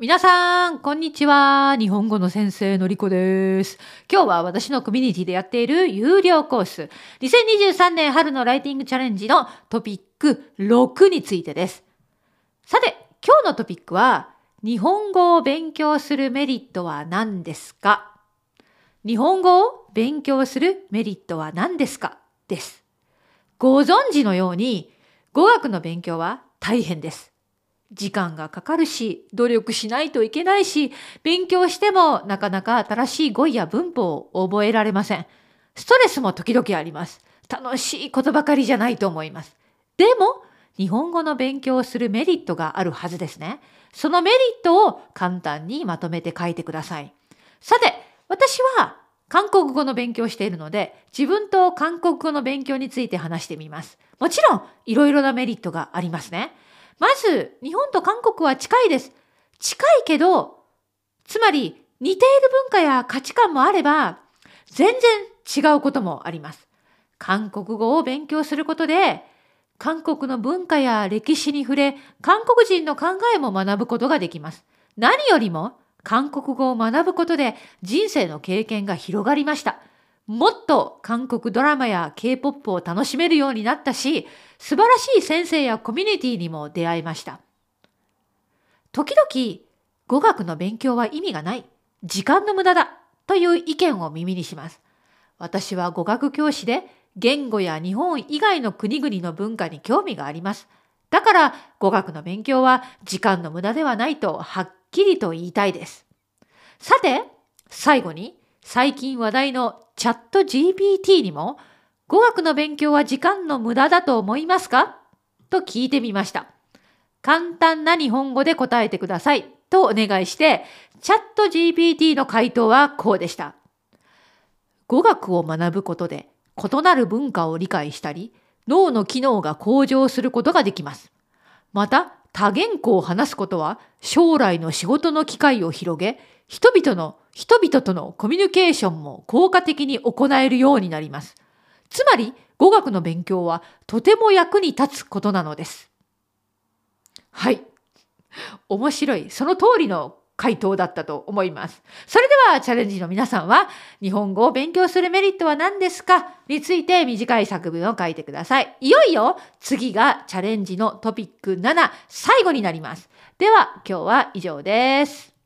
皆さん、こんにちは。日本語の先生のりこです。今日は私のコミュニティでやっている有料コース、2023年春のライティングチャレンジのトピック6についてです。さて、今日のトピックは、日本語を勉強するメリットは何ですか？日本語を勉強するメリットは何ですか？です。ご存知のように、語学の勉強は大変です。時間がかかるし、努力しないといけないし、勉強してもなかなか新しい語彙や文法を覚えられません。ストレスも時々あります。楽しいことばかりじゃないと思います。でも、日本語の勉強をするメリットがあるはずですね。そのメリットを簡単にまとめて書いてください。さて、私は韓国語の勉強をしているので、自分と韓国語の勉強について話してみます。もちろん、いろいろなメリットがありますね。まず、日本と韓国は近いです。近いけど、つまり似ている文化や価値観もあれば、全然違うこともあります。韓国語を勉強することで、韓国の文化や歴史に触れ、韓国人の考えも学ぶことができます。何よりも、韓国語を学ぶことで人生の経験が広がりました。もっと韓国ドラマや K-POP を楽しめるようになったし、素晴らしい先生やコミュニティにも出会いました。時々、語学の勉強は意味がない、時間の無駄だという意見を耳にします。私は語学教師で言語や日本以外の国々の文化に興味があります。だから語学の勉強は時間の無駄ではないとはっきりと言いたいです。さて、最後に最近話題のチャット GPT にも語学の勉強は時間の無駄だと思いますか？と聞いてみました。簡単な日本語で答えてくださいとお願いして、チャット GPT の回答はこうでした。語学を学ぶことで異なる文化を理解したり、脳の機能が向上することができます。また、多言語を話すことは将来の仕事の機会を広げ、人々の、人々とのコミュニケーションも効果的に行えるようになります。つまり語学の勉強はとても役に立つことなのです。はい。面白い。その通りの回答だったと思います。それではチャレンジの皆さんは日本語を勉強するメリットは何ですか？について短い作文を書いてください。いよいよ次がチャレンジのトピック7最後になります。では今日は以上です。